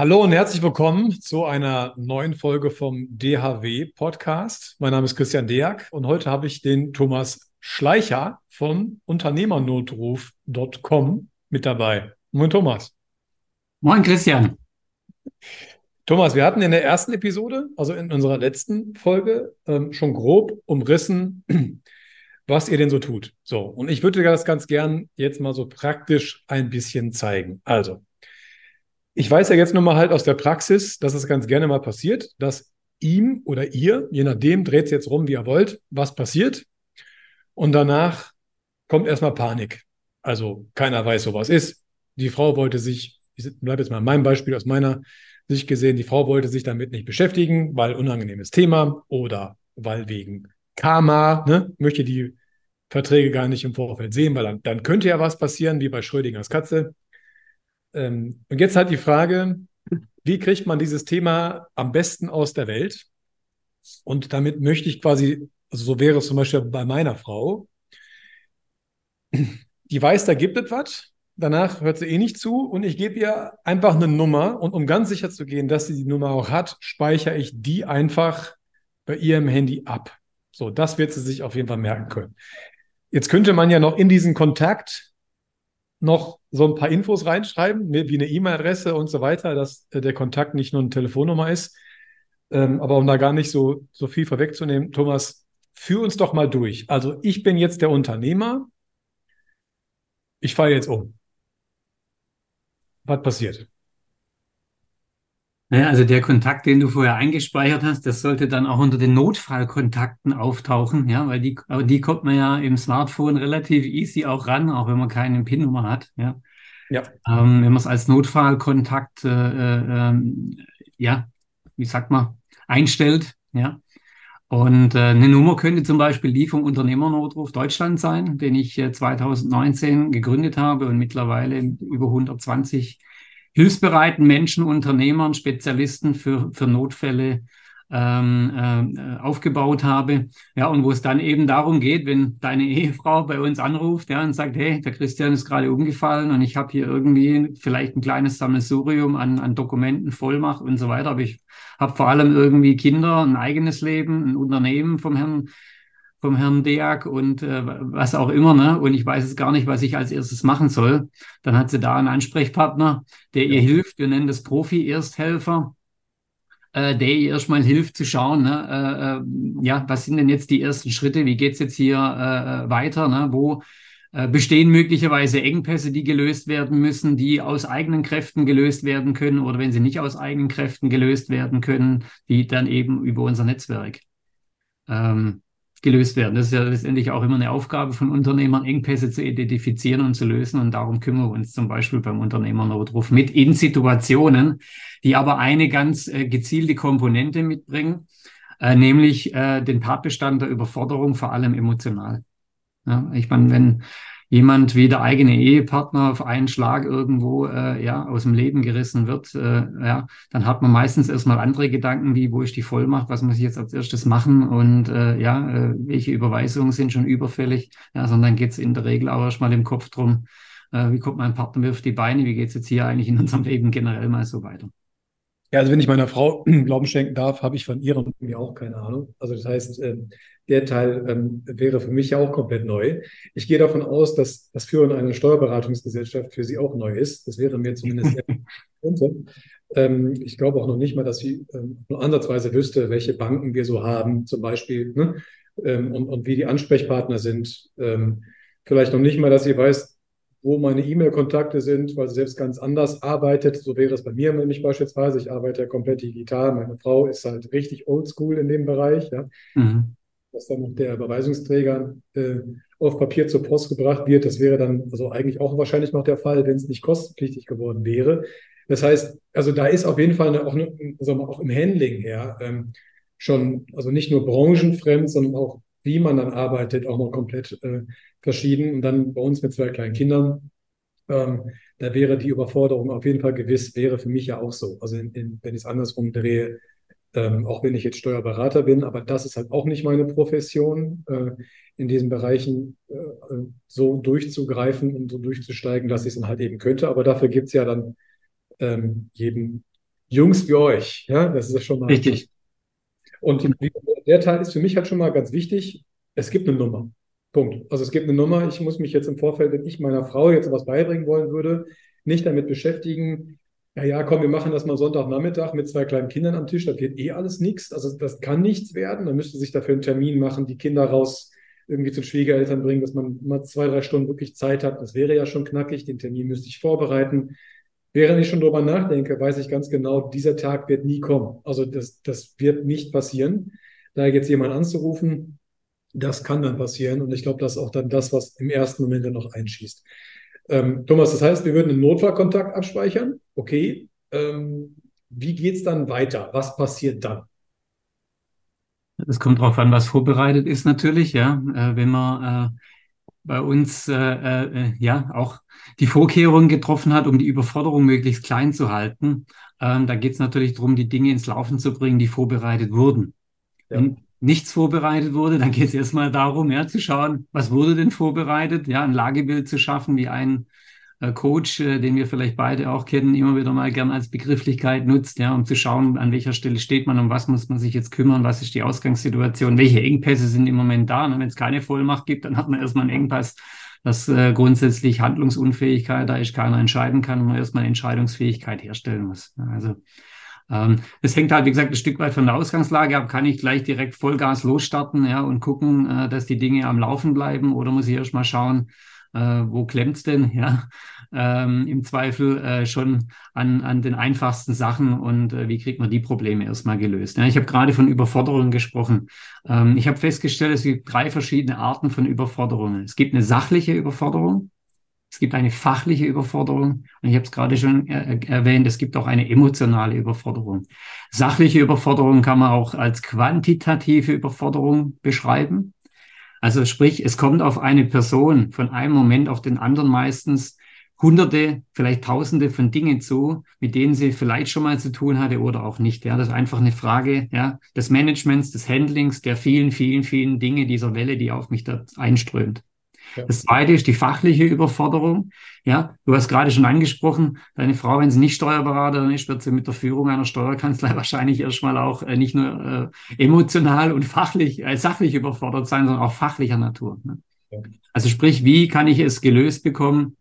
Hallo und herzlich willkommen zu einer neuen Folge vom DHW Podcast. Mein Name ist Christian Deak und heute habe ich den Thomas Schleicher von Unternehmernotruf.com mit dabei. Moin Thomas. Moin Christian. Thomas, wir hatten in der ersten Episode, also in unserer letzten Folge, ähm, schon grob umrissen, was ihr denn so tut. So, und ich würde das ganz gern jetzt mal so praktisch ein bisschen zeigen. Also, ich weiß ja jetzt nur mal halt aus der Praxis, dass es ganz gerne mal passiert, dass ihm oder ihr, je nachdem, dreht es jetzt rum, wie ihr wollt, was passiert. Und danach kommt erstmal Panik. Also keiner weiß, so was ist. Die Frau wollte sich, ich bleibe jetzt mal in meinem Beispiel aus meiner Sicht gesehen, die Frau wollte sich damit nicht beschäftigen, weil unangenehmes Thema oder weil wegen Karma, ne, möchte die Verträge gar nicht im Vorfeld sehen, weil dann, dann könnte ja was passieren, wie bei Schrödingers Katze. Ähm, und jetzt halt die Frage, wie kriegt man dieses Thema am besten aus der Welt? Und damit möchte ich quasi, also so wäre es zum Beispiel bei meiner Frau, die weiß, da gibt es was, danach hört sie eh nicht zu und ich gebe ihr einfach eine Nummer und um ganz sicher zu gehen, dass sie die Nummer auch hat, speichere ich die einfach bei ihrem Handy ab. So, das wird sie sich auf jeden Fall merken können. Jetzt könnte man ja noch in diesen Kontakt noch so ein paar Infos reinschreiben, wie eine E-Mail-Adresse und so weiter, dass äh, der Kontakt nicht nur eine Telefonnummer ist. Ähm, aber um da gar nicht so, so viel vorwegzunehmen, Thomas, führ uns doch mal durch. Also ich bin jetzt der Unternehmer. Ich falle jetzt um. Was passiert? Ja, also der Kontakt, den du vorher eingespeichert hast, das sollte dann auch unter den Notfallkontakten auftauchen, ja, weil die, aber die kommt man ja im Smartphone relativ easy auch ran, auch wenn man keine PIN-Nummer hat, ja. Ja. Ähm, wenn man es als Notfallkontakt, äh, äh, ähm, ja, wie sagt man, einstellt, ja. Und äh, eine Nummer könnte zum Beispiel die vom Unternehmernotruf Deutschland sein, den ich äh, 2019 gegründet habe und mittlerweile über 120 hilfsbereiten Menschen, Unternehmern, Spezialisten für, für Notfälle ähm, äh, aufgebaut habe. Ja, und wo es dann eben darum geht, wenn deine Ehefrau bei uns anruft ja, und sagt, hey, der Christian ist gerade umgefallen und ich habe hier irgendwie vielleicht ein kleines Sammelsurium an, an Dokumenten, Vollmacht und so weiter, aber ich habe vor allem irgendwie Kinder, ein eigenes Leben, ein Unternehmen vom Herrn vom Herrn Deak und äh, was auch immer, ne? Und ich weiß es gar nicht, was ich als erstes machen soll. Dann hat sie da einen Ansprechpartner, der ja. ihr hilft. Wir nennen das Profi-Ersthelfer, äh, der ihr erstmal hilft zu schauen, ne? Äh, äh, ja, was sind denn jetzt die ersten Schritte? Wie geht's jetzt hier äh, äh weiter? Ne? Wo äh, bestehen möglicherweise Engpässe, die gelöst werden müssen, die aus eigenen Kräften gelöst werden können oder wenn sie nicht aus eigenen Kräften gelöst werden können, die dann eben über unser Netzwerk. Ähm, gelöst werden. Das ist ja letztendlich auch immer eine Aufgabe von Unternehmern, Engpässe zu identifizieren und zu lösen. Und darum kümmern wir uns zum Beispiel beim Unternehmernotruf mit in Situationen, die aber eine ganz äh, gezielte Komponente mitbringen, äh, nämlich äh, den Tatbestand der Überforderung, vor allem emotional. Ja, ich meine, wenn jemand wie der eigene Ehepartner auf einen Schlag irgendwo äh, ja aus dem Leben gerissen wird, äh, ja, dann hat man meistens erstmal andere Gedanken wie, wo ist die Vollmacht, was muss ich jetzt als erstes machen? Und äh, ja, äh, welche Überweisungen sind schon überfällig, ja, sondern geht es in der Regel auch erstmal im Kopf drum, äh, wie kommt mein Partner mir auf die Beine, wie geht es jetzt hier eigentlich in unserem Leben generell mal so weiter. Ja, also wenn ich meiner Frau Glauben schenken darf, habe ich von ihr und mir auch keine Ahnung. Also das heißt, ähm, der Teil ähm, wäre für mich ja auch komplett neu. Ich gehe davon aus, dass das Führen einer Steuerberatungsgesellschaft für Sie auch neu ist. Das wäre mir zumindest sehr ähm, Ich glaube auch noch nicht mal, dass sie nur ansatzweise wüsste, welche Banken wir so haben, zum Beispiel, ne? und, und wie die Ansprechpartner sind. Vielleicht noch nicht mal, dass sie weiß, wo meine E-Mail-Kontakte sind, weil sie selbst ganz anders arbeitet. So wäre es bei mir nämlich beispielsweise. Ich arbeite ja komplett digital. Meine Frau ist halt richtig oldschool in dem Bereich. Ja. Mhm dass dann noch der Überweisungsträger äh, auf Papier zur Post gebracht wird. Das wäre dann also eigentlich auch wahrscheinlich noch der Fall, wenn es nicht kostenpflichtig geworden wäre. Das heißt, also da ist auf jeden Fall eine, auch, eine, also auch im Handling her ähm, schon, also nicht nur branchenfremd, sondern auch wie man dann arbeitet, auch noch komplett äh, verschieden. Und dann bei uns mit zwei kleinen Kindern, ähm, da wäre die Überforderung auf jeden Fall gewiss, wäre für mich ja auch so. Also in, in, wenn ich es andersrum drehe, ähm, auch wenn ich jetzt Steuerberater bin, aber das ist halt auch nicht meine Profession, äh, in diesen Bereichen äh, so durchzugreifen und so durchzusteigen, dass ich es dann halt eben könnte. Aber dafür gibt es ja dann ähm, jedem Jungs wie euch. Ja, das ist schon mal. Richtig. Und der Teil ist für mich halt schon mal ganz wichtig. Es gibt eine Nummer. Punkt. Also es gibt eine Nummer. Ich muss mich jetzt im Vorfeld, wenn ich meiner Frau jetzt was beibringen wollen würde, nicht damit beschäftigen, ja, ja, komm, wir machen das mal Sonntagnachmittag mit zwei kleinen Kindern am Tisch, das wird eh alles nichts. Also das kann nichts werden. Man müsste sich dafür einen Termin machen, die Kinder raus irgendwie zu Schwiegereltern bringen, dass man mal zwei, drei Stunden wirklich Zeit hat. Das wäre ja schon knackig. Den Termin müsste ich vorbereiten. Während ich schon drüber nachdenke, weiß ich ganz genau, dieser Tag wird nie kommen. Also das, das wird nicht passieren. Da jetzt jemand anzurufen, das kann dann passieren. Und ich glaube, das ist auch dann das, was im ersten Moment dann noch einschießt. Ähm, Thomas, das heißt, wir würden einen Notfallkontakt abspeichern. Okay. Ähm, wie geht es dann weiter? Was passiert dann? Es kommt darauf an, was vorbereitet ist natürlich, ja. Äh, wenn man äh, bei uns äh, äh, ja auch die Vorkehrungen getroffen hat, um die Überforderung möglichst klein zu halten, ähm, da geht es natürlich darum, die Dinge ins Laufen zu bringen, die vorbereitet wurden. Ja. Wenn nichts vorbereitet wurde, dann geht es erstmal darum, ja, zu schauen, was wurde denn vorbereitet, ja, ein Lagebild zu schaffen, wie ein äh, Coach, äh, den wir vielleicht beide auch kennen, immer wieder mal gern als Begrifflichkeit nutzt, ja, um zu schauen, an welcher Stelle steht man, um was muss man sich jetzt kümmern, was ist die Ausgangssituation, welche Engpässe sind im Moment da. Und wenn es keine Vollmacht gibt, dann hat man erstmal einen Engpass, dass äh, grundsätzlich Handlungsunfähigkeit da ist, keiner entscheiden kann und man erstmal Entscheidungsfähigkeit herstellen muss. Also ähm, es hängt halt, wie gesagt, ein Stück weit von der Ausgangslage ab. Kann ich gleich direkt Vollgas losstarten ja, und gucken, äh, dass die Dinge am Laufen bleiben oder muss ich erst mal schauen, äh, wo klemmt's denn? Ja, ähm, im Zweifel äh, schon an, an den einfachsten Sachen und äh, wie kriegt man die Probleme erstmal gelöst. Ja, ich habe gerade von Überforderungen gesprochen. Ähm, ich habe festgestellt, es gibt drei verschiedene Arten von Überforderungen. Es gibt eine sachliche Überforderung, es gibt eine fachliche Überforderung und ich habe es gerade schon er erwähnt, es gibt auch eine emotionale Überforderung. Sachliche Überforderung kann man auch als quantitative Überforderung beschreiben. Also sprich, es kommt auf eine Person von einem Moment auf den anderen meistens hunderte, vielleicht tausende von Dingen zu, mit denen sie vielleicht schon mal zu tun hatte oder auch nicht. Ja, das ist einfach eine Frage ja, des Managements, des Handlings, der vielen, vielen, vielen Dinge dieser Welle, die auf mich da einströmt. Das zweite ist die fachliche Überforderung. Ja, du hast gerade schon angesprochen, deine Frau, wenn sie nicht Steuerberaterin ist, wird sie mit der Führung einer Steuerkanzlei wahrscheinlich erstmal auch äh, nicht nur äh, emotional und fachlich, äh, sachlich überfordert sein, sondern auch fachlicher Natur. Ne? Ja. Also sprich, wie kann ich es gelöst bekommen,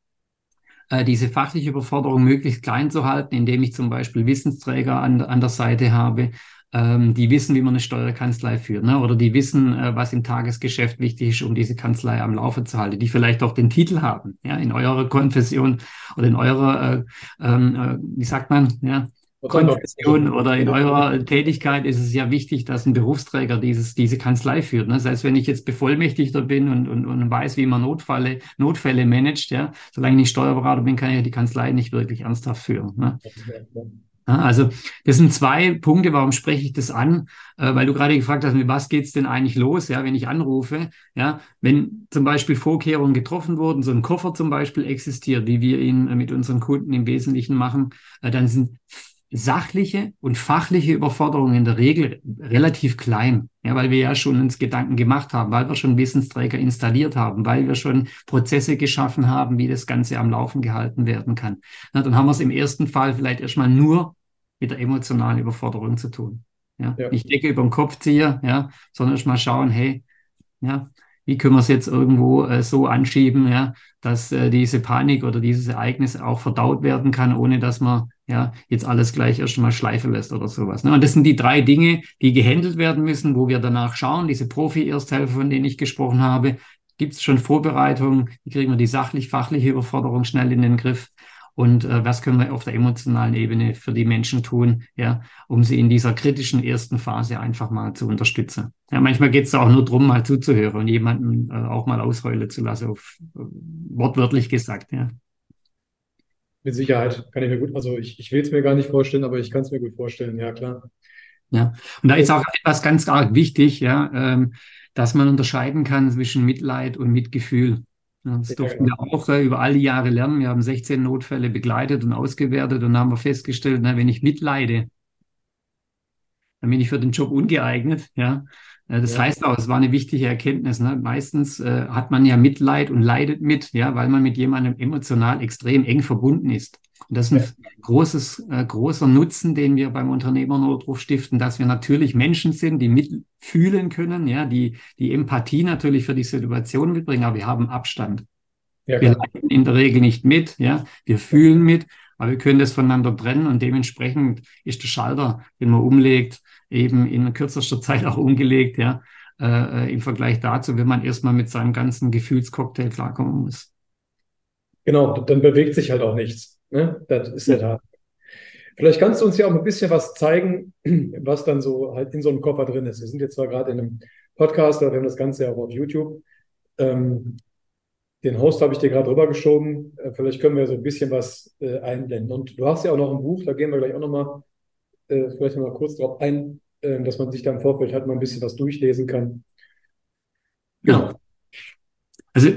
äh, diese fachliche Überforderung möglichst klein zu halten, indem ich zum Beispiel Wissensträger an, an der Seite habe, ähm, die wissen, wie man eine Steuerkanzlei führt, ne? oder die wissen, äh, was im Tagesgeschäft wichtig ist, um diese Kanzlei am Laufe zu halten, die vielleicht auch den Titel haben, ja, in eurer Konfession oder in eurer, äh, ähm, äh, wie sagt man, ja, Konfession oder in eurer Tätigkeit ist es ja wichtig, dass ein Berufsträger dieses, diese Kanzlei führt. Ne? Das heißt, wenn ich jetzt Bevollmächtigter bin und, und, und weiß, wie man Notfälle, Notfälle managt, ja, solange ich nicht Steuerberater bin, kann ich ja die Kanzlei nicht wirklich ernsthaft führen. Ne? Also das sind zwei Punkte, warum spreche ich das an? Äh, weil du gerade gefragt hast, mit was geht's denn eigentlich los, ja, wenn ich anrufe, ja, wenn zum Beispiel Vorkehrungen getroffen wurden, so ein Koffer zum Beispiel existiert, wie wir ihn mit unseren Kunden im Wesentlichen machen, äh, dann sind sachliche und fachliche Überforderungen in der Regel relativ klein, ja, weil wir ja schon uns Gedanken gemacht haben, weil wir schon Wissensträger installiert haben, weil wir schon Prozesse geschaffen haben, wie das Ganze am Laufen gehalten werden kann. Na, dann haben wir es im ersten Fall vielleicht erstmal nur mit der emotionalen Überforderung zu tun. Ja, ja. nicht Decke über den Kopf ziehe, ja, sondern erstmal schauen, hey, ja, wie können wir es jetzt irgendwo äh, so anschieben, ja, dass äh, diese Panik oder dieses Ereignis auch verdaut werden kann, ohne dass man ja jetzt alles gleich erstmal schleifen lässt oder sowas. Ne? Und das sind die drei Dinge, die gehandelt werden müssen, wo wir danach schauen, diese Profi-Ersthelfer, von denen ich gesprochen habe, gibt es schon Vorbereitungen, wie kriegen wir die sachlich-fachliche Überforderung schnell in den Griff und äh, was können wir auf der emotionalen Ebene für die Menschen tun, ja, um sie in dieser kritischen ersten Phase einfach mal zu unterstützen. Ja, manchmal geht es auch nur darum, mal zuzuhören und jemanden äh, auch mal ausheulen zu lassen, auf, äh, wortwörtlich gesagt, ja. Mit Sicherheit kann ich mir gut, also ich, ich will es mir gar nicht vorstellen, aber ich kann es mir gut vorstellen, ja klar. Ja, und da ist auch etwas ganz arg wichtig, ja, ähm, dass man unterscheiden kann zwischen Mitleid und Mitgefühl. Ja, das durften wir auch äh, über alle Jahre lernen. Wir haben 16 Notfälle begleitet und ausgewertet und haben wir festgestellt, na, wenn ich mitleide, dann bin ich für den Job ungeeignet, ja. Das ja. heißt auch, es war eine wichtige Erkenntnis. Ne? Meistens äh, hat man ja Mitleid und leidet mit, ja, weil man mit jemandem emotional extrem eng verbunden ist. Und das ist ein ja. großes, äh, großer Nutzen, den wir beim Unternehmernotruf stiften, dass wir natürlich Menschen sind, die mitfühlen können, ja, die die Empathie natürlich für die Situation mitbringen, aber wir haben Abstand. Ja, wir leiden in der Regel nicht mit, ja, wir fühlen mit, aber wir können das voneinander trennen und dementsprechend ist der Schalter, den man umlegt, eben in kürzester Zeit auch umgelegt, ja, äh, im Vergleich dazu, wenn man erstmal mit seinem ganzen Gefühlscocktail klarkommen muss. Genau, dann bewegt sich halt auch nichts. Ne? Das ist ja da. Vielleicht kannst du uns ja auch ein bisschen was zeigen, was dann so halt in so einem Koffer drin ist. Wir sind jetzt zwar gerade in einem Podcast, aber wir haben das Ganze ja auch auf YouTube. Ähm, den Host habe ich dir gerade rübergeschoben. Äh, vielleicht können wir so ein bisschen was äh, einblenden. Und du hast ja auch noch ein Buch, da gehen wir gleich auch nochmal äh, vielleicht mal kurz darauf ein, äh, dass man sich da im Vorfeld halt mal ein bisschen was durchlesen kann. Genau. Also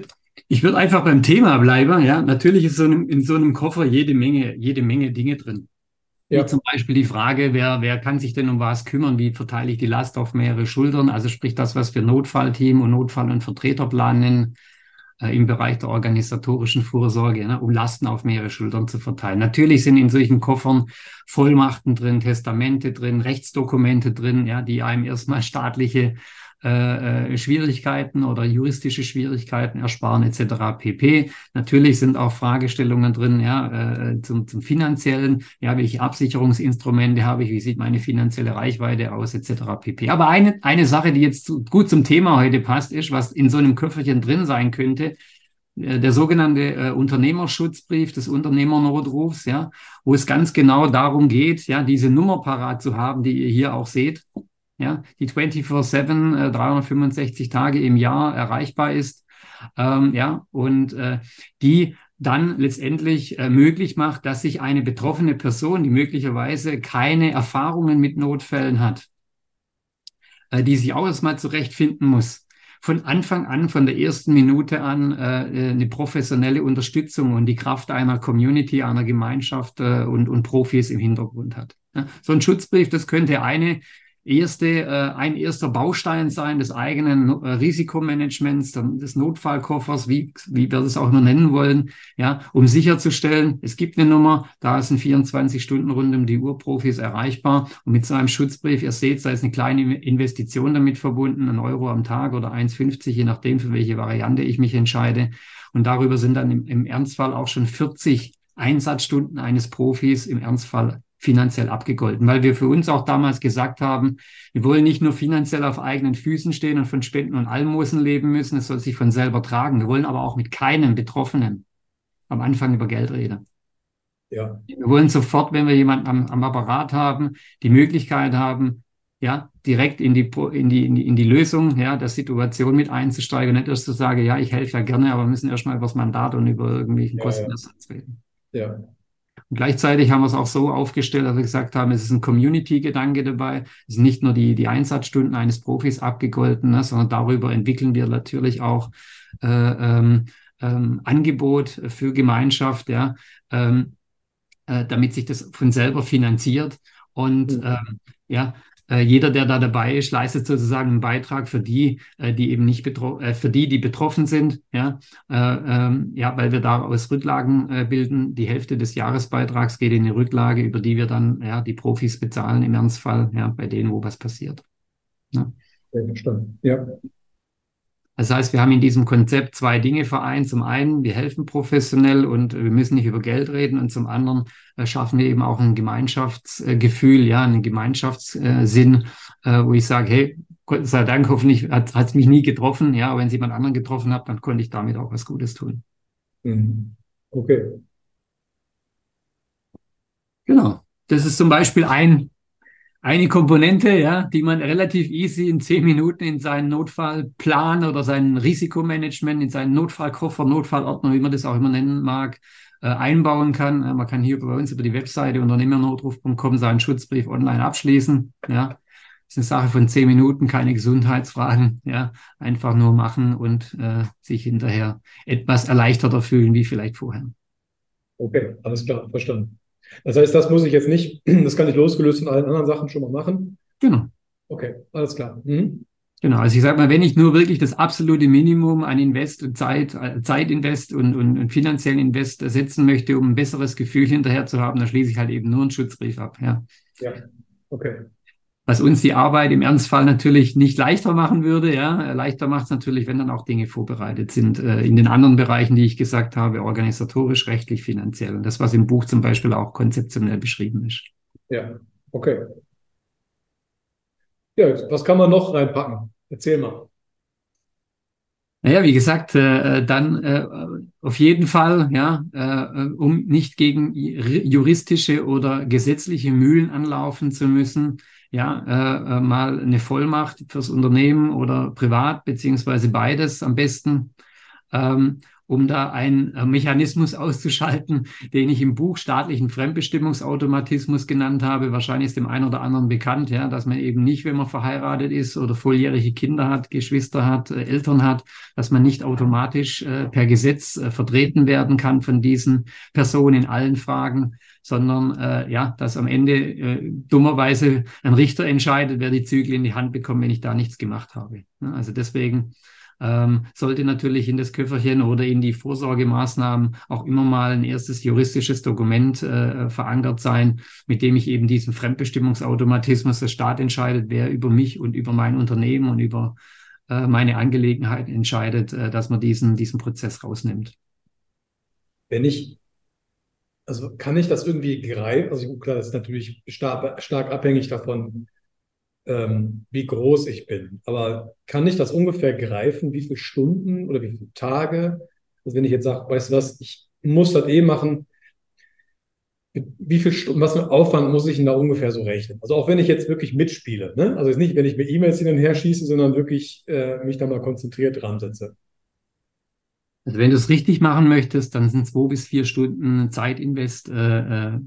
ich würde einfach beim Thema bleiben. Ja, natürlich ist so einem, in so einem Koffer jede Menge, jede Menge Dinge drin. Ja. Wie zum Beispiel die Frage, wer, wer kann sich denn um was kümmern? Wie verteile ich die Last auf mehrere Schultern? Also sprich das, was wir Notfallteam und Notfall- und Vertreterplan nennen äh, im Bereich der organisatorischen Vorsorge, ne, um Lasten auf mehrere Schultern zu verteilen. Natürlich sind in solchen Koffern Vollmachten drin, Testamente drin, Rechtsdokumente drin, ja, die einem erstmal staatliche äh, äh, Schwierigkeiten oder juristische Schwierigkeiten ersparen etc. pp. Natürlich sind auch Fragestellungen drin, ja, äh, zum, zum finanziellen, ja, welche Absicherungsinstrumente habe ich, wie sieht meine finanzielle Reichweite aus etc. pp. Aber eine, eine Sache, die jetzt gut zum Thema heute passt, ist, was in so einem Köfferchen drin sein könnte, äh, der sogenannte äh, Unternehmerschutzbrief des Unternehmernotrufs, ja, wo es ganz genau darum geht, ja, diese Nummer parat zu haben, die ihr hier auch seht, ja, die 24-7, äh, 365 Tage im Jahr erreichbar ist, ähm, ja, und äh, die dann letztendlich äh, möglich macht, dass sich eine betroffene Person, die möglicherweise keine Erfahrungen mit Notfällen hat, äh, die sich auch erstmal zurechtfinden muss, von Anfang an, von der ersten Minute an äh, äh, eine professionelle Unterstützung und die Kraft einer Community, einer Gemeinschaft äh, und, und Profis im Hintergrund hat. Ja, so ein Schutzbrief, das könnte eine erste, äh, ein erster Baustein sein des eigenen äh, Risikomanagements, des Notfallkoffers, wie, wie wir das auch immer nennen wollen, ja, um sicherzustellen, es gibt eine Nummer, da ist ein 24 Stunden rund um die Uhr Profis erreichbar und mit so einem Schutzbrief, ihr seht, da ist eine kleine Investition damit verbunden, ein Euro am Tag oder 1,50, je nachdem, für welche Variante ich mich entscheide. Und darüber sind dann im, im Ernstfall auch schon 40 Einsatzstunden eines Profis im Ernstfall finanziell abgegolten, weil wir für uns auch damals gesagt haben, wir wollen nicht nur finanziell auf eigenen Füßen stehen und von Spenden und Almosen leben müssen, es soll sich von selber tragen. Wir wollen aber auch mit keinem Betroffenen am Anfang über Geld reden. Ja. Wir wollen sofort, wenn wir jemanden am, am Apparat haben, die Möglichkeit haben, ja, direkt in die, in die, in die, in die Lösung, ja, der Situation mit einzusteigen und nicht erst zu sagen, ja, ich helfe ja gerne, aber wir müssen erstmal über das Mandat und über irgendwelchen ja, Kostenersatz reden. Ja. Und gleichzeitig haben wir es auch so aufgestellt, dass wir gesagt haben, es ist ein Community-Gedanke dabei. Es sind nicht nur die, die Einsatzstunden eines Profis abgegolten, ne, sondern darüber entwickeln wir natürlich auch äh, ähm, ähm, Angebot für Gemeinschaft, ja, ähm, äh, damit sich das von selber finanziert. Und mhm. ähm, ja, jeder, der da dabei ist, leistet sozusagen einen Beitrag für die, äh, die eben nicht betroffen, äh, für die, die betroffen sind, ja, äh, ähm, ja, weil wir daraus Rücklagen äh, bilden. Die Hälfte des Jahresbeitrags geht in eine Rücklage, über die wir dann ja die Profis bezahlen im Ernstfall, ja, bei denen, wo was passiert. Ja. Ja, verstanden. Ja. Das heißt, wir haben in diesem Konzept zwei Dinge vereint. Zum einen, wir helfen professionell und wir müssen nicht über Geld reden. Und zum anderen äh, schaffen wir eben auch ein Gemeinschaftsgefühl, ja, einen Gemeinschaftssinn, äh, wo ich sage, hey, Gott sei Dank, hoffentlich hat es mich nie getroffen. Ja, aber wenn es jemand anderen getroffen hat, dann konnte ich damit auch was Gutes tun. Mhm. Okay. Genau. Das ist zum Beispiel ein eine Komponente, ja, die man relativ easy in zehn Minuten in seinen Notfallplan oder sein Risikomanagement, in seinen Notfallkoffer, Notfallordner, wie man das auch immer nennen mag, äh, einbauen kann. Äh, man kann hier bei uns über die Webseite unternehmernotruf.com seinen Schutzbrief online abschließen. Ja, ist eine Sache von zehn Minuten, keine Gesundheitsfragen. Ja, einfach nur machen und äh, sich hinterher etwas erleichterter fühlen wie vielleicht vorher. Okay, alles klar, verstanden. Das heißt, das muss ich jetzt nicht, das kann ich losgelöst in allen anderen Sachen schon mal machen. Genau. Okay, alles klar. Mhm. Genau, also ich sage mal, wenn ich nur wirklich das absolute Minimum an Invest und Zeit, äh, Zeitinvest und, und, und finanziellen Invest setzen möchte, um ein besseres Gefühl hinterher zu haben, dann schließe ich halt eben nur einen Schutzbrief ab. Ja, ja. okay. Was uns die Arbeit im Ernstfall natürlich nicht leichter machen würde, ja. Leichter macht es natürlich, wenn dann auch Dinge vorbereitet sind, äh, in den anderen Bereichen, die ich gesagt habe, organisatorisch, rechtlich, finanziell. Und das, was im Buch zum Beispiel auch konzeptionell beschrieben ist. Ja, okay. Ja, was kann man noch reinpacken? Erzähl mal. Naja, wie gesagt, äh, dann äh, auf jeden Fall, ja, äh, um nicht gegen juristische oder gesetzliche Mühlen anlaufen zu müssen, ja, äh, äh, mal eine Vollmacht fürs Unternehmen oder privat, beziehungsweise beides am besten. Ähm, um da einen äh, Mechanismus auszuschalten, den ich im Buch staatlichen Fremdbestimmungsautomatismus genannt habe. Wahrscheinlich ist dem einen oder anderen bekannt, ja, dass man eben nicht, wenn man verheiratet ist oder volljährige Kinder hat, Geschwister hat, äh, Eltern hat, dass man nicht automatisch äh, per Gesetz äh, vertreten werden kann von diesen Personen in allen Fragen, sondern äh, ja, dass am Ende äh, dummerweise ein Richter entscheidet, wer die Zügel in die Hand bekommt, wenn ich da nichts gemacht habe. Ja, also deswegen ähm, sollte natürlich in das Köfferchen oder in die Vorsorgemaßnahmen auch immer mal ein erstes juristisches Dokument äh, verankert sein, mit dem ich eben diesen Fremdbestimmungsautomatismus, der Staat entscheidet, wer über mich und über mein Unternehmen und über äh, meine Angelegenheiten entscheidet, äh, dass man diesen, diesen Prozess rausnimmt. Wenn ich also kann ich das irgendwie greifen? Also klar, das ist natürlich stark, stark abhängig davon, ähm, wie groß ich bin. Aber kann ich das ungefähr greifen, wie viele Stunden oder wie viele Tage? Also wenn ich jetzt sage, weißt du was, ich muss das eh machen, wie viel Stunden, was für Aufwand muss ich denn da ungefähr so rechnen? Also auch wenn ich jetzt wirklich mitspiele, ne? Also jetzt nicht, wenn ich mir E-Mails hin und her schieße, sondern wirklich äh, mich da mal konzentriert dran setze. Also wenn du es richtig machen möchtest, dann sind zwei bis vier Stunden Zeitinvest äh, äh,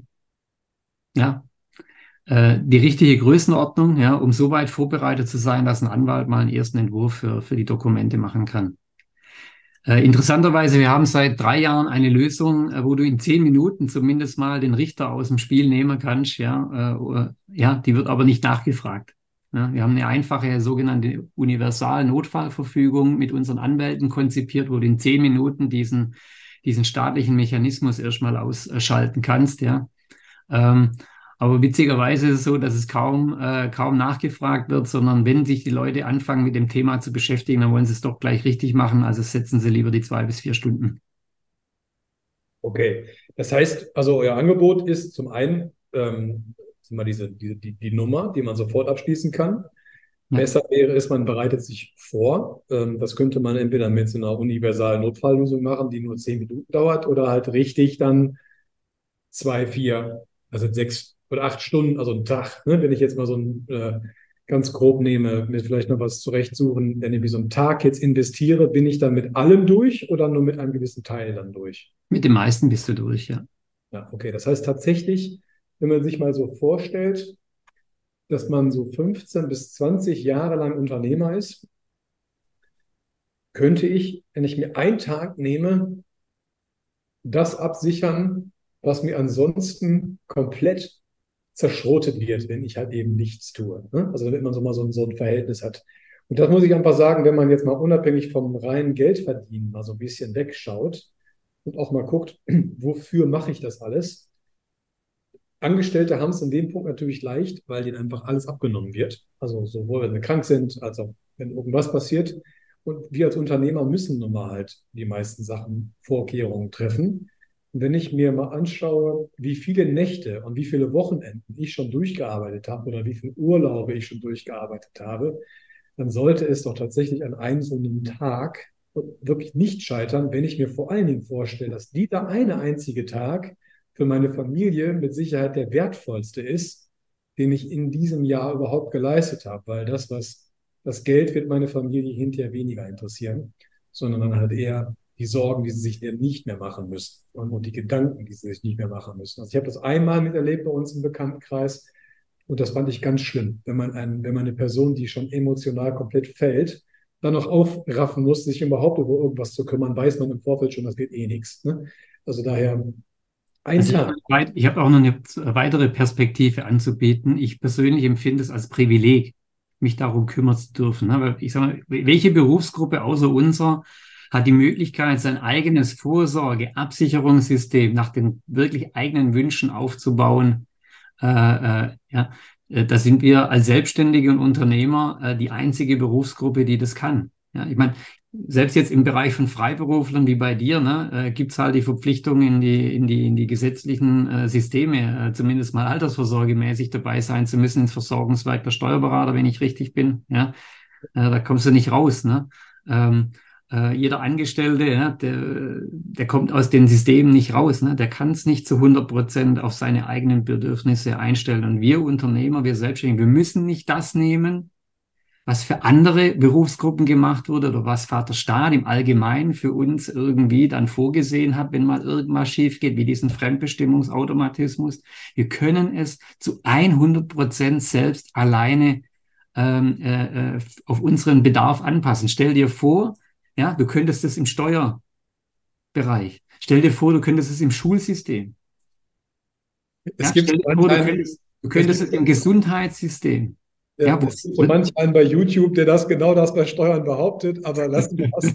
ja, äh, die richtige Größenordnung, ja, um so weit vorbereitet zu sein, dass ein Anwalt mal einen ersten Entwurf für, für die Dokumente machen kann. Äh, interessanterweise, wir haben seit drei Jahren eine Lösung, äh, wo du in zehn Minuten zumindest mal den Richter aus dem Spiel nehmen kannst. Ja, äh, ja die wird aber nicht nachgefragt. Ja, wir haben eine einfache sogenannte Universal-Notfallverfügung mit unseren Anwälten konzipiert, wo du in zehn Minuten diesen, diesen staatlichen Mechanismus erstmal ausschalten kannst. Ja. Ähm, aber witzigerweise ist es so, dass es kaum, äh, kaum nachgefragt wird, sondern wenn sich die Leute anfangen, mit dem Thema zu beschäftigen, dann wollen sie es doch gleich richtig machen. Also setzen sie lieber die zwei bis vier Stunden. Okay. Das heißt, also euer Angebot ist zum einen ähm, mal diese, diese, die, die Nummer, die man sofort abschließen kann. Ja. Besser wäre es, man bereitet sich vor. Ähm, das könnte man entweder mit so einer universalen Notfalllösung machen, die nur zehn Minuten dauert, oder halt richtig dann zwei, vier, also sechs oder acht Stunden, also ein Tag, ne? wenn ich jetzt mal so ein äh, ganz grob nehme, mir vielleicht noch was zurechtsuchen, wenn ich so einen Tag jetzt investiere, bin ich dann mit allem durch oder nur mit einem gewissen Teil dann durch? Mit dem meisten bist du durch, ja. Ja, okay. Das heißt tatsächlich, wenn man sich mal so vorstellt, dass man so 15 bis 20 Jahre lang Unternehmer ist, könnte ich, wenn ich mir einen Tag nehme, das absichern, was mir ansonsten komplett zerschrotet wird, wenn ich halt eben nichts tue. Ne? Also damit man so mal so, so ein Verhältnis hat. Und das muss ich einfach sagen, wenn man jetzt mal unabhängig vom reinen Geldverdienen mal so ein bisschen wegschaut und auch mal guckt, wofür mache ich das alles? Angestellte haben es in dem Punkt natürlich leicht, weil ihnen einfach alles abgenommen wird. Also sowohl wenn wir krank sind, als auch wenn irgendwas passiert. Und wir als Unternehmer müssen nun mal halt die meisten Sachen, Vorkehrungen treffen wenn ich mir mal anschaue, wie viele Nächte und wie viele Wochenenden ich schon durchgearbeitet habe oder wie viele Urlaube ich schon durchgearbeitet habe, dann sollte es doch tatsächlich an einem so einem Tag wirklich nicht scheitern, wenn ich mir vor allen Dingen vorstelle, dass dieser eine einzige Tag für meine Familie mit Sicherheit der wertvollste ist, den ich in diesem Jahr überhaupt geleistet habe, weil das, was das Geld wird meine Familie hinterher weniger interessieren, sondern dann halt eher die Sorgen, die sie sich nicht mehr machen müssen und, die Gedanken, die sie sich nicht mehr machen müssen. Also ich habe das einmal miterlebt bei uns im Bekanntenkreis und das fand ich ganz schlimm, wenn man, ein, wenn man eine Person, die schon emotional komplett fällt, dann noch aufraffen muss, sich überhaupt über irgendwas zu kümmern, weiß man im Vorfeld schon, das wird eh nichts. Ne? Also daher Ein also Tag. Ich, habe auch noch eine weitere Perspektive anzubieten. Ich persönlich empfinde es als Privileg, mich darum kümmern zu dürfen. Aber ich sage mal, welche Berufsgruppe außer unser hat die Möglichkeit, sein eigenes Vorsorge, Absicherungssystem nach den wirklich eigenen Wünschen aufzubauen? Äh, äh, ja, äh, da sind wir als Selbstständige und Unternehmer äh, die einzige Berufsgruppe, die das kann. Ja, ich meine, selbst jetzt im Bereich von Freiberuflern wie bei dir, ne, äh, gibt es halt die Verpflichtung in die, in die, in die gesetzlichen äh, Systeme, äh, zumindest mal altersvorsorgemäßig dabei sein zu müssen, ins Versorgungswerk der Steuerberater, wenn ich richtig bin. Ja, äh, da kommst du nicht raus. Ne? Ähm, äh, jeder Angestellte, ja, der, der kommt aus den Systemen nicht raus. Ne? Der kann es nicht zu 100 Prozent auf seine eigenen Bedürfnisse einstellen. Und wir Unternehmer, wir Selbstständigen, wir müssen nicht das nehmen, was für andere Berufsgruppen gemacht wurde oder was Vater Staat im Allgemeinen für uns irgendwie dann vorgesehen hat, wenn mal irgendwas schief geht, wie diesen Fremdbestimmungsautomatismus. Wir können es zu 100 Prozent selbst alleine ähm, äh, äh, auf unseren Bedarf anpassen. Stell dir vor, ja, du könntest es im Steuerbereich. Stell dir vor, du könntest es im Schulsystem. Es ja, gibt vor, du könntest, du könntest es im Gesundheitssystem. Ja, ja es gibt so manch einen bei YouTube, der das genau das bei Steuern behauptet, aber lassen wir das.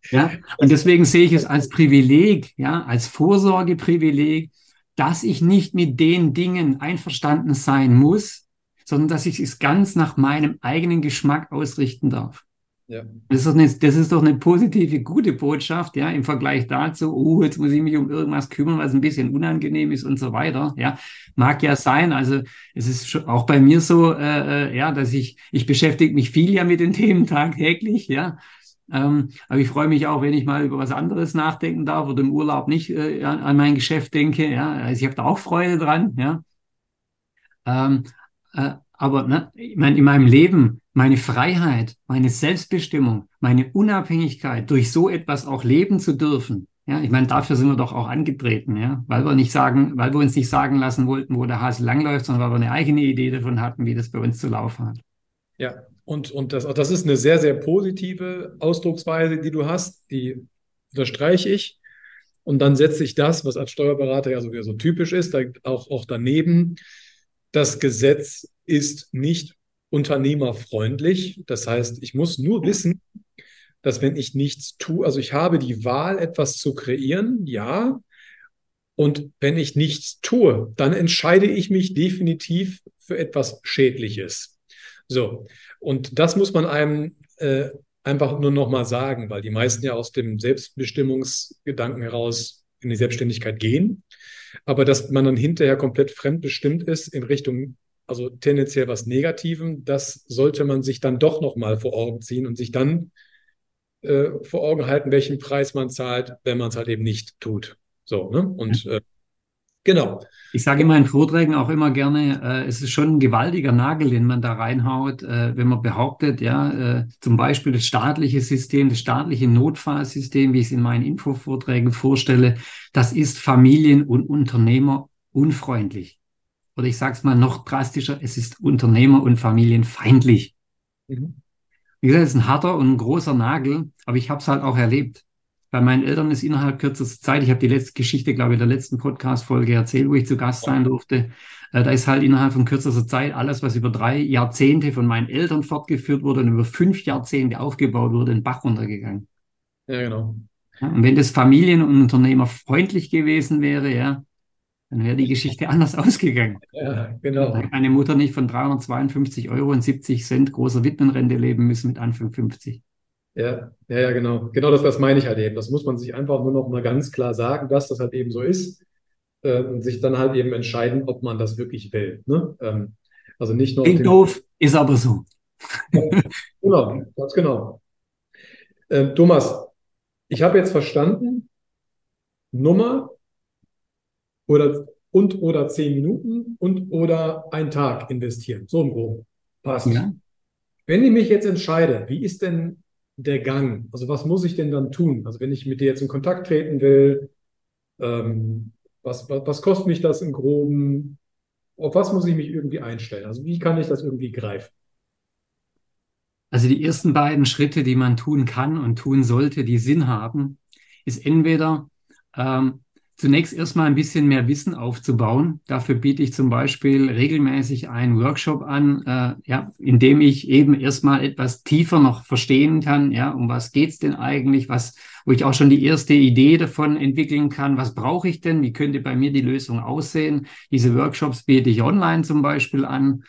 ja, und deswegen sehe ich es als Privileg, ja, als Vorsorgeprivileg, dass ich nicht mit den Dingen einverstanden sein muss, sondern dass ich es ganz nach meinem eigenen Geschmack ausrichten darf. Ja. Das, ist doch eine, das ist doch eine positive, gute Botschaft, ja, im Vergleich dazu, oh, jetzt muss ich mich um irgendwas kümmern, was ein bisschen unangenehm ist und so weiter, ja. Mag ja sein, also es ist auch bei mir so, äh, äh, ja, dass ich, ich beschäftige mich viel ja mit den Themen tagtäglich, ja. Ähm, aber ich freue mich auch, wenn ich mal über was anderes nachdenken darf oder im Urlaub nicht äh, an, an mein Geschäft denke, ja. Also ich habe da auch Freude dran, ja. Ähm, äh, aber ne, ich meine, in meinem Leben, meine Freiheit, meine Selbstbestimmung, meine Unabhängigkeit, durch so etwas auch leben zu dürfen. Ja, ich meine, dafür sind wir doch auch angetreten, ja, weil wir nicht sagen, weil wir uns nicht sagen lassen wollten, wo der Hase langläuft, sondern weil wir eine eigene Idee davon hatten, wie das bei uns zu laufen hat. Ja, und, und das, das ist eine sehr, sehr positive Ausdrucksweise, die du hast, die unterstreiche ich. Und dann setze ich das, was als Steuerberater ja so typisch ist, auch, auch daneben. Das Gesetz ist nicht unternehmerfreundlich. Das heißt, ich muss nur wissen, dass wenn ich nichts tue, also ich habe die Wahl, etwas zu kreieren, ja. Und wenn ich nichts tue, dann entscheide ich mich definitiv für etwas Schädliches. So, und das muss man einem äh, einfach nur nochmal sagen, weil die meisten ja aus dem Selbstbestimmungsgedanken heraus in die Selbstständigkeit gehen. Aber dass man dann hinterher komplett fremdbestimmt ist in Richtung also tendenziell was Negativem, das sollte man sich dann doch nochmal vor Augen ziehen und sich dann äh, vor Augen halten, welchen Preis man zahlt, wenn man es halt eben nicht tut. So, ne? Und äh, genau. Ich sage in meinen Vorträgen auch immer gerne, äh, es ist schon ein gewaltiger Nagel, den man da reinhaut, äh, wenn man behauptet, ja, äh, zum Beispiel das staatliche System, das staatliche Notfallsystem, wie ich es in meinen Infovorträgen vorstelle, das ist familien- und unternehmerunfreundlich oder ich sage es mal noch drastischer, es ist unternehmer- und familienfeindlich. Mhm. Wie gesagt, es ist ein harter und ein großer Nagel, aber ich habe es halt auch erlebt. Bei meinen Eltern ist innerhalb kürzester Zeit, ich habe die letzte Geschichte, glaube ich, der letzten Podcast-Folge erzählt, wo ich zu Gast sein durfte. Äh, da ist halt innerhalb von kürzester Zeit alles, was über drei Jahrzehnte von meinen Eltern fortgeführt wurde und über fünf Jahrzehnte aufgebaut wurde, in den Bach runtergegangen. Ja, genau. Ja, und wenn das Familien- und Unternehmerfreundlich gewesen wäre, ja, dann wäre die Geschichte anders ausgegangen. Ja, genau. Dann meine Mutter nicht von 352 Euro und 70 Cent großer Witwenrente leben müssen mit Anfang 50. Ja, ja, ja, genau. Genau das, das meine ich halt eben. Das muss man sich einfach nur noch mal ganz klar sagen, dass das halt eben so ist äh, und sich dann halt eben entscheiden, ob man das wirklich will. Ne? Ähm, also nicht nur. Klingt doof, ist aber so. Genau, ganz genau. Äh, Thomas, ich habe jetzt verstanden, Nummer oder und oder zehn Minuten und oder ein Tag investieren. So im Groben. Passt. Ja. Wenn ich mich jetzt entscheide, wie ist denn der Gang? Also was muss ich denn dann tun? Also wenn ich mit dir jetzt in Kontakt treten will, ähm, was, was, was kostet mich das im Groben? Auf was muss ich mich irgendwie einstellen? Also wie kann ich das irgendwie greifen? Also die ersten beiden Schritte, die man tun kann und tun sollte, die Sinn haben, ist entweder ähm, zunächst erstmal ein bisschen mehr Wissen aufzubauen. Dafür biete ich zum Beispiel regelmäßig einen Workshop an, äh, ja, in dem ich eben erstmal etwas tiefer noch verstehen kann, ja, um was geht's denn eigentlich, was, wo ich auch schon die erste Idee davon entwickeln kann, was brauche ich denn, wie könnte bei mir die Lösung aussehen. Diese Workshops biete ich online zum Beispiel an,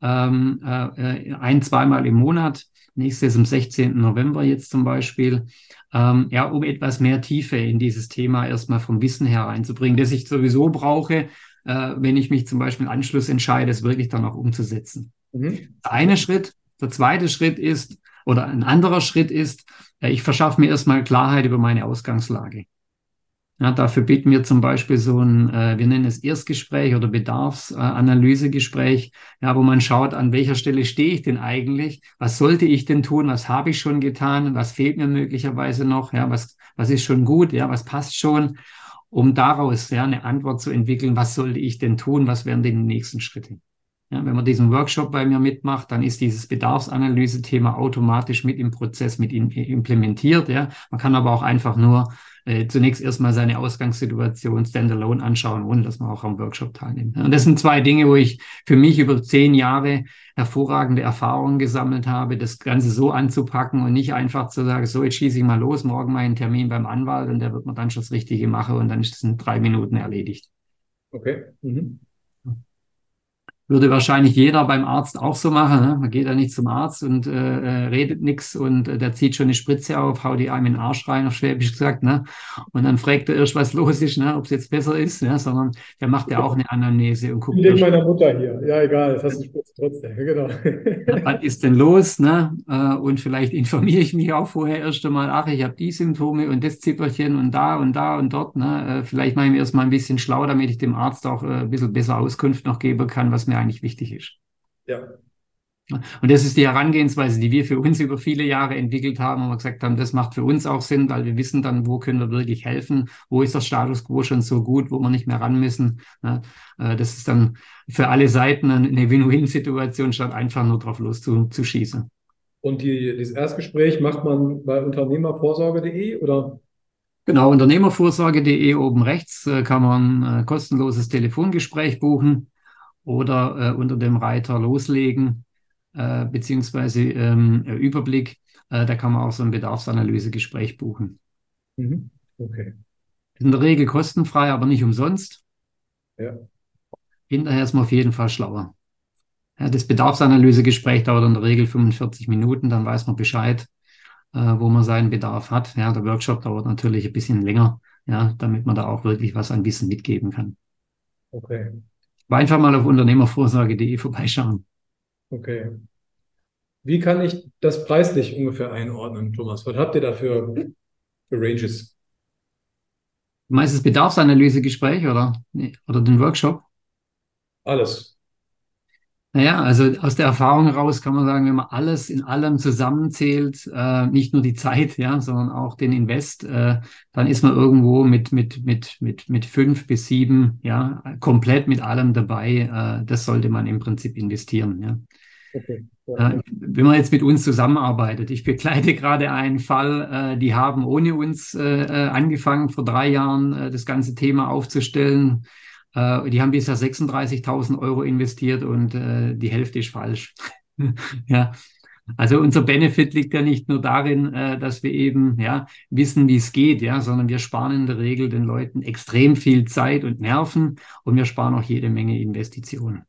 ähm, äh, ein, zweimal im Monat. Nächstes am 16. November jetzt zum Beispiel ähm, ja, um etwas mehr Tiefe in dieses Thema erstmal vom Wissen her reinzubringen, das ich sowieso brauche, äh, wenn ich mich zum Beispiel Anschluss entscheide, es wirklich dann auch umzusetzen. Mhm. Der eine Schritt. Der zweite Schritt ist, oder ein anderer Schritt ist, äh, ich verschaffe mir erstmal Klarheit über meine Ausgangslage. Ja, dafür bieten wir zum Beispiel so ein, äh, wir nennen es Erstgespräch oder Bedarfsanalysegespräch, ja, wo man schaut, an welcher Stelle stehe ich denn eigentlich? Was sollte ich denn tun? Was habe ich schon getan? Was fehlt mir möglicherweise noch? Ja, was, was ist schon gut? Ja, was passt schon? Um daraus ja, eine Antwort zu entwickeln, was sollte ich denn tun? Was wären denn die nächsten Schritte? Ja, wenn man diesen Workshop bei mir mitmacht, dann ist dieses Bedarfsanalyse-Thema automatisch mit im Prozess mit implementiert. Ja. Man kann aber auch einfach nur äh, zunächst erstmal seine Ausgangssituation standalone anschauen, ohne dass man auch am Workshop teilnimmt. Und das sind zwei Dinge, wo ich für mich über zehn Jahre hervorragende Erfahrungen gesammelt habe, das Ganze so anzupacken und nicht einfach zu sagen, so, jetzt schieße ich mal los, morgen meinen Termin beim Anwalt und der wird mir dann schon das Richtige machen und dann ist es in drei Minuten erledigt. Okay. Mhm. Würde wahrscheinlich jeder beim Arzt auch so machen. Ne? Man geht ja nicht zum Arzt und äh, äh redet nichts und äh, der zieht schon eine Spritze auf, haut die einem in den Arsch rein, auf Schwäbisch gesagt. Ne? Und dann fragt er erst, was los ist, ne? ob es jetzt besser ist, ne? sondern der macht ja auch eine Anamnese und guckt. Wegen meiner Mutter hier. Ja, egal, das hast du Spritze trotzdem. Genau. was ist denn los? Ne? Äh, und vielleicht informiere ich mich auch vorher erst einmal, ach, ich habe die Symptome und das Zipperchen und da und da und dort. Ne? Äh, vielleicht mache ich mir erstmal ein bisschen schlau, damit ich dem Arzt auch ein bisschen besser Auskunft noch geben kann, was mir eigentlich wichtig ist. Ja. Und das ist die Herangehensweise, die wir für uns über viele Jahre entwickelt haben, wo wir gesagt haben, das macht für uns auch Sinn, weil wir wissen dann, wo können wir wirklich helfen, wo ist der Status quo schon so gut, wo wir nicht mehr ran müssen. Äh, das ist dann für alle Seiten eine Win-Win-Situation, statt einfach nur drauf loszuschießen. Und die, dieses Erstgespräch macht man bei unternehmervorsorge.de oder? Genau, unternehmervorsorge.de oben rechts äh, kann man ein äh, kostenloses Telefongespräch buchen oder äh, unter dem Reiter loslegen, äh, beziehungsweise ähm, Überblick. Äh, da kann man auch so ein Bedarfsanalysegespräch buchen. Mhm. Okay. In der Regel kostenfrei, aber nicht umsonst. Ja. Hinterher ist man auf jeden Fall schlauer. Ja, das Bedarfsanalysegespräch dauert in der Regel 45 Minuten, dann weiß man Bescheid, äh, wo man seinen Bedarf hat. Ja, der Workshop dauert natürlich ein bisschen länger, ja, damit man da auch wirklich was an Wissen mitgeben kann. Okay. Einfach mal auf unternehmervorsorge.de vorbeischauen. Okay. Wie kann ich das preislich ungefähr einordnen, Thomas? Was habt ihr da für, für Ranges? Meistens Bedarfsanalysegespräch oder, oder den Workshop? Alles. Naja, also aus der Erfahrung heraus kann man sagen, wenn man alles in allem zusammenzählt, äh, nicht nur die Zeit, ja, sondern auch den Invest, äh, dann ist man irgendwo mit, mit, mit, mit, mit fünf bis sieben, ja, komplett mit allem dabei. Äh, das sollte man im Prinzip investieren, ja. Okay. Äh, wenn man jetzt mit uns zusammenarbeitet, ich begleite gerade einen Fall, äh, die haben ohne uns äh, äh angefangen, vor drei Jahren äh, das ganze Thema aufzustellen äh, die haben bisher 36.000 Euro investiert und äh, die Hälfte ist falsch. ja. Also unser Benefit liegt ja nicht nur darin, äh, dass wir eben ja wissen, wie es geht, ja, sondern wir sparen in der Regel den Leuten extrem viel Zeit und Nerven und wir sparen auch jede Menge Investitionen.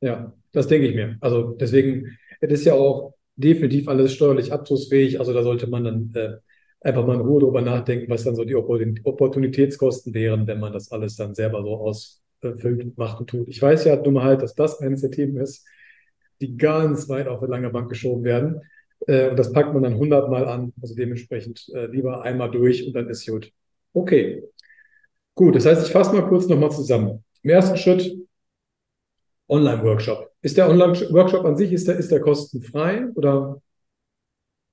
Ja, das denke ich mir. Also deswegen, es ist ja auch definitiv alles steuerlich abzugsfähig. Also da sollte man dann äh, einfach mal in Ruhe darüber nachdenken, was dann so die Opportunitätskosten wären, wenn man das alles dann selber so ausfüllt, macht und tut. Ich weiß ja nun mal halt, dass das eines der Themen ist, die ganz weit auf eine lange Bank geschoben werden. Äh, und das packt man dann hundertmal an. Also dementsprechend äh, lieber einmal durch und dann ist gut. Okay. Gut, das heißt, ich fasse mal kurz nochmal zusammen. Im ersten Schritt Online-Workshop. Ist der Online-Workshop an sich, ist der, ist der kostenfrei oder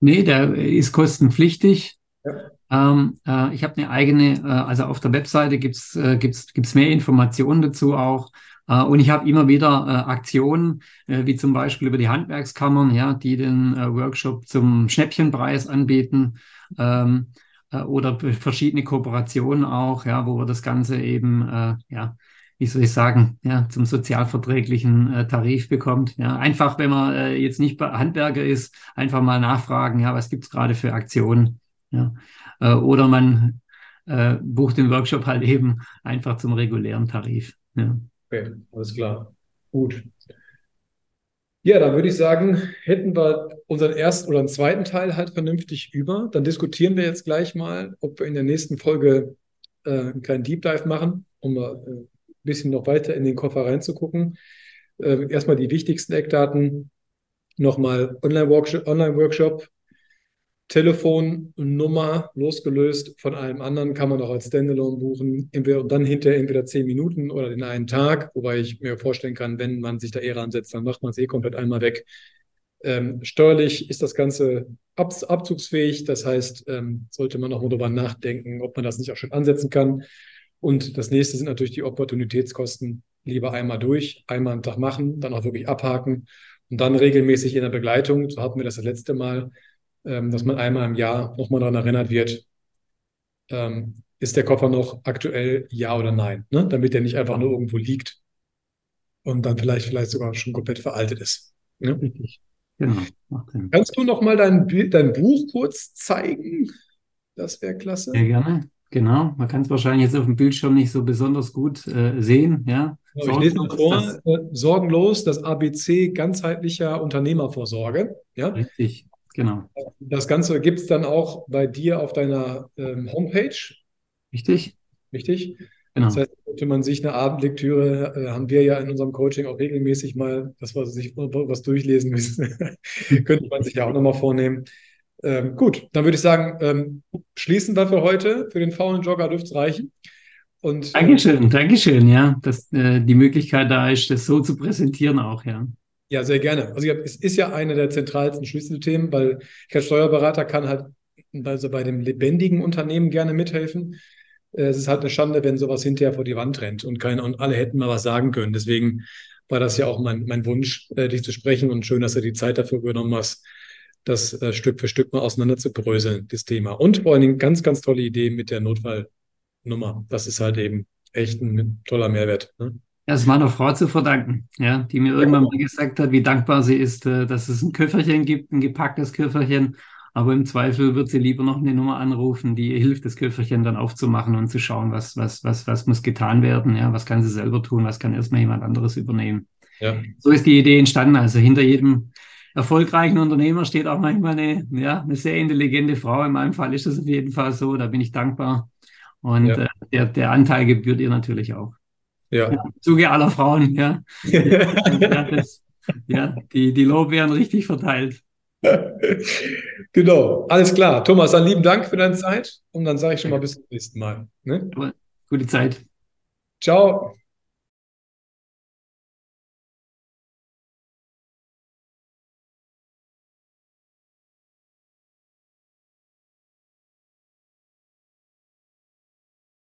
Nee, der ist kostenpflichtig. Ja. Ähm, äh, ich habe eine eigene, äh, also auf der Webseite gibt's äh, gibt's, gibt's mehr Informationen dazu auch. Äh, und ich habe immer wieder äh, Aktionen, äh, wie zum Beispiel über die Handwerkskammern, ja, die den Workshop zum Schnäppchenpreis anbieten. Ähm, äh, oder verschiedene Kooperationen auch, ja, wo wir das Ganze eben, ja, wie soll ich sagen, ja, zum sozialverträglichen äh, Tarif bekommt. Ja, einfach, wenn man äh, jetzt nicht Handwerker ist, einfach mal nachfragen, ja, was gibt's gerade für Aktionen? Ja, äh, oder man äh, bucht den Workshop halt eben einfach zum regulären Tarif. Ja. Okay, alles klar. Gut. Ja, dann würde ich sagen, hätten wir unseren ersten oder einen zweiten Teil halt vernünftig über. Dann diskutieren wir jetzt gleich mal, ob wir in der nächsten Folge äh, einen Deep Dive machen, um mal äh, bisschen noch weiter in den Koffer reinzugucken. Äh, erstmal die wichtigsten Eckdaten. Nochmal Online-Workshop, Online-Workshop Telefonnummer losgelöst von allem anderen kann man auch als Standalone buchen. Entweder und dann hinterher entweder zehn Minuten oder den einen Tag, wobei ich mir vorstellen kann, wenn man sich da eher ansetzt, dann macht man es eh komplett einmal weg. Ähm, steuerlich ist das Ganze ab, abzugsfähig, das heißt, ähm, sollte man auch mal darüber nachdenken, ob man das nicht auch schon ansetzen kann. Und das nächste sind natürlich die Opportunitätskosten. Lieber einmal durch, einmal am Tag machen, dann auch wirklich abhaken und dann regelmäßig in der Begleitung. So hatten wir das das letzte Mal ähm, dass man einmal im Jahr nochmal daran erinnert wird, ähm, ist der Koffer noch aktuell, ja oder nein, ne? damit der nicht einfach nur irgendwo liegt und dann vielleicht, vielleicht sogar schon komplett veraltet ist. Ne? Richtig. Genau. Kannst du noch mal dein, dein Buch kurz zeigen? Das wäre klasse. Sehr gerne. Genau. Man kann es wahrscheinlich jetzt auf dem Bildschirm nicht so besonders gut äh, sehen. Ja. Genau, ich lese mal vor. Das, äh, sorgenlos, das ABC ganzheitlicher Unternehmervorsorge. Ja. Richtig. Genau. Das Ganze gibt es dann auch bei dir auf deiner ähm, Homepage. Richtig. Richtig. Genau. Das heißt, sollte man sich eine Abendlektüre, äh, haben wir ja in unserem Coaching auch regelmäßig mal, dass wir sich was durchlesen müssen, könnte man sich ja auch nochmal vornehmen. Ähm, gut, dann würde ich sagen, ähm, schließen wir für heute. Für den faulen Jogger dürfte es reichen. Und, äh, Dankeschön, Dankeschön, ja, dass äh, die Möglichkeit da ist, das so zu präsentieren auch, ja. Ja, sehr gerne. Also es ist ja eine der zentralsten Schlüsselthemen, weil ich als Steuerberater kann halt also bei dem lebendigen Unternehmen gerne mithelfen. Äh, es ist halt eine Schande, wenn sowas hinterher vor die Wand rennt und, keine, und alle hätten mal was sagen können. Deswegen war das ja auch mein, mein Wunsch, äh, dich zu sprechen und schön, dass du die Zeit dafür genommen hast, das äh, Stück für Stück mal auseinander zu bröseln, das Thema. Und vor allen Dingen ganz, ganz tolle Idee mit der Notfallnummer. Das ist halt eben echt ein toller Mehrwert. Ne? Das ist meiner Frau zu verdanken, ja, die mir irgendwann mal gesagt hat, wie dankbar sie ist, äh, dass es ein Köfferchen gibt, ein gepacktes Köfferchen. Aber im Zweifel wird sie lieber noch eine Nummer anrufen, die ihr hilft, das Köfferchen dann aufzumachen und zu schauen, was, was, was, was muss getan werden, ja, was kann sie selber tun, was kann erstmal jemand anderes übernehmen. Ja. So ist die Idee entstanden. Also hinter jedem erfolgreichen Unternehmer steht auch manchmal eine, ja, eine sehr intelligente Frau. In meinem Fall ist das auf jeden Fall so. Da bin ich dankbar. Und ja. äh, der, der Anteil gebührt ihr natürlich auch. Ja. Im Zuge aller Frauen, ja. ja, das, ja die, die Lorbeeren richtig verteilt. genau, alles klar. Thomas, dann lieben Dank für deine Zeit und dann sage ich schon mal bis zum nächsten Mal. Ne? Gute Zeit. Ciao.